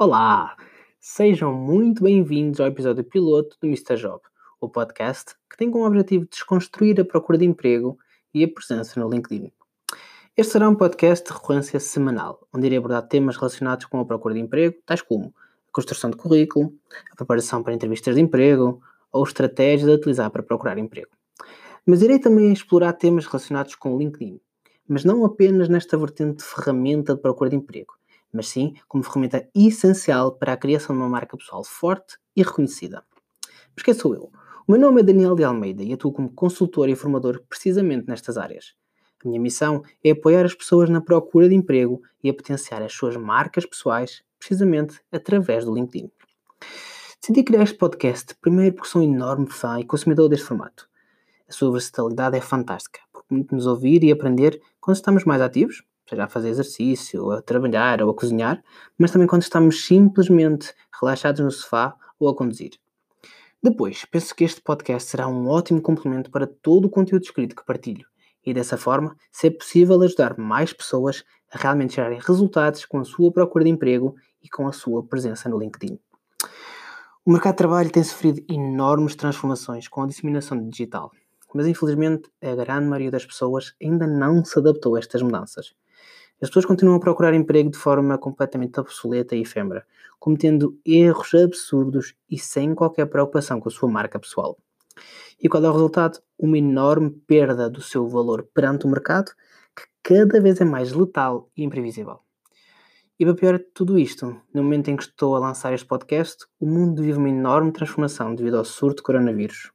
Olá! Sejam muito bem-vindos ao episódio piloto do Mr. Job, o podcast que tem como objetivo desconstruir a procura de emprego e a presença no LinkedIn. Este será um podcast de recorrência semanal, onde irei abordar temas relacionados com a procura de emprego, tais como a construção de currículo, a preparação para entrevistas de emprego ou estratégias a utilizar para procurar emprego. Mas irei também explorar temas relacionados com o LinkedIn, mas não apenas nesta vertente de ferramenta de procura de emprego, mas sim como ferramenta essencial para a criação de uma marca pessoal forte e reconhecida. Mas quem sou eu? O meu nome é Daniel de Almeida e atuo como consultor e formador precisamente nestas áreas. A minha missão é apoiar as pessoas na procura de emprego e a potenciar as suas marcas pessoais, precisamente através do LinkedIn. Decidi criar este podcast primeiro porque sou um enorme fã e consumidor deste formato. A sua versatilidade é fantástica, porque permite-nos ouvir e aprender quando estamos mais ativos, seja a fazer exercício, a trabalhar ou a cozinhar, mas também quando estamos simplesmente relaxados no sofá ou a conduzir. Depois, penso que este podcast será um ótimo complemento para todo o conteúdo escrito que partilho e dessa forma ser possível ajudar mais pessoas a realmente gerarem resultados com a sua procura de emprego e com a sua presença no LinkedIn. O mercado de trabalho tem sofrido enormes transformações com a disseminação digital, mas infelizmente a grande maioria das pessoas ainda não se adaptou a estas mudanças. As pessoas continuam a procurar emprego de forma completamente obsoleta e efêmera, cometendo erros absurdos e sem qualquer preocupação com a sua marca pessoal. E qual é o resultado? Uma enorme perda do seu valor perante o mercado, que cada vez é mais letal e imprevisível. E para pior de tudo isto, no momento em que estou a lançar este podcast, o mundo vive uma enorme transformação devido ao surto de coronavírus.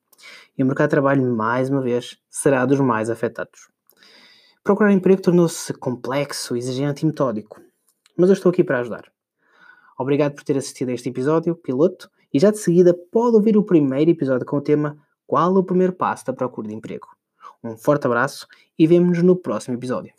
E o mercado de trabalho, mais uma vez, será dos mais afetados. Procurar emprego tornou-se complexo, exigente e metódico. Mas eu estou aqui para ajudar. Obrigado por ter assistido a este episódio, piloto, e já de seguida pode ouvir o primeiro episódio com o tema Qual o primeiro passo da procura de emprego? Um forte abraço e vemo-nos no próximo episódio.